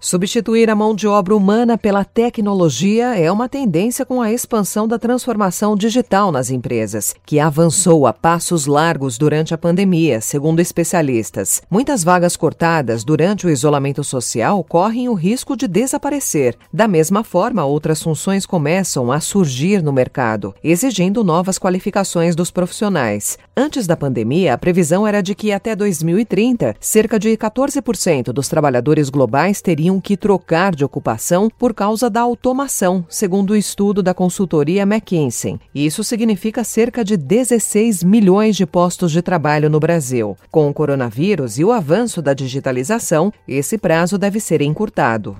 Substituir a mão de obra humana pela tecnologia é uma tendência com a expansão da transformação digital nas empresas, que avançou a passos largos durante a pandemia, segundo especialistas. Muitas vagas cortadas durante o isolamento social correm o risco de desaparecer. Da mesma forma, outras funções começam a surgir no mercado, exigindo novas qualificações dos profissionais. Antes da pandemia, a previsão era de que até 2030, cerca de 14% dos trabalhadores globais teriam que trocar de ocupação por causa da automação, segundo o estudo da consultoria McKinsey. Isso significa cerca de 16 milhões de postos de trabalho no Brasil. Com o coronavírus e o avanço da digitalização, esse prazo deve ser encurtado.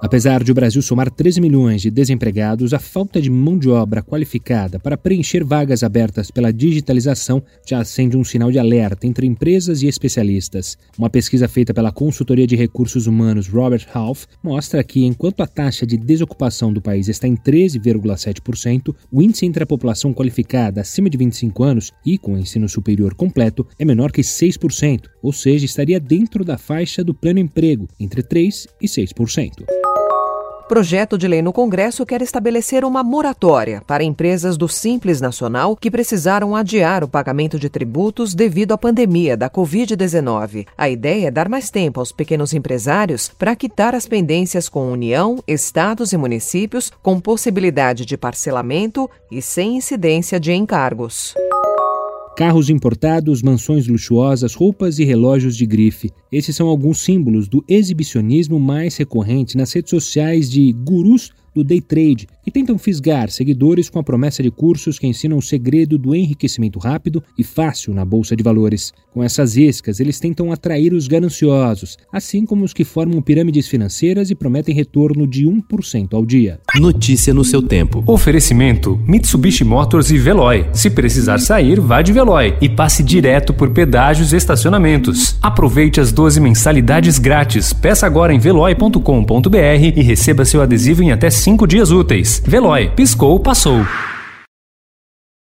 Apesar de o Brasil somar 13 milhões de desempregados, a falta de mão de obra qualificada para preencher vagas abertas pela digitalização já acende um sinal de alerta entre empresas e especialistas. Uma pesquisa feita pela consultoria de recursos humanos Robert Half mostra que, enquanto a taxa de desocupação do país está em 13,7%, o índice entre a população qualificada acima de 25 anos e com ensino superior completo é menor que 6%, ou seja, estaria dentro da faixa do pleno emprego, entre 3% e 6%. Projeto de lei no Congresso quer estabelecer uma moratória para empresas do Simples Nacional que precisaram adiar o pagamento de tributos devido à pandemia da Covid-19. A ideia é dar mais tempo aos pequenos empresários para quitar as pendências com União, estados e municípios, com possibilidade de parcelamento e sem incidência de encargos. Carros importados, mansões luxuosas, roupas e relógios de grife. Esses são alguns símbolos do exibicionismo mais recorrente nas redes sociais de gurus do day trade, que tentam fisgar seguidores com a promessa de cursos que ensinam o segredo do enriquecimento rápido e fácil na bolsa de valores. Com essas iscas, eles tentam atrair os gananciosos, assim como os que formam pirâmides financeiras e prometem retorno de 1% ao dia. Notícia no seu tempo. Oferecimento: Mitsubishi Motors e Veloy. Se precisar sair, vá de Veloy e passe direto por pedágios e estacionamentos. Aproveite as 12 mensalidades grátis. Peça agora em veloy.com.br e receba seu adesivo em até 5 dias úteis. Veloy, piscou, passou.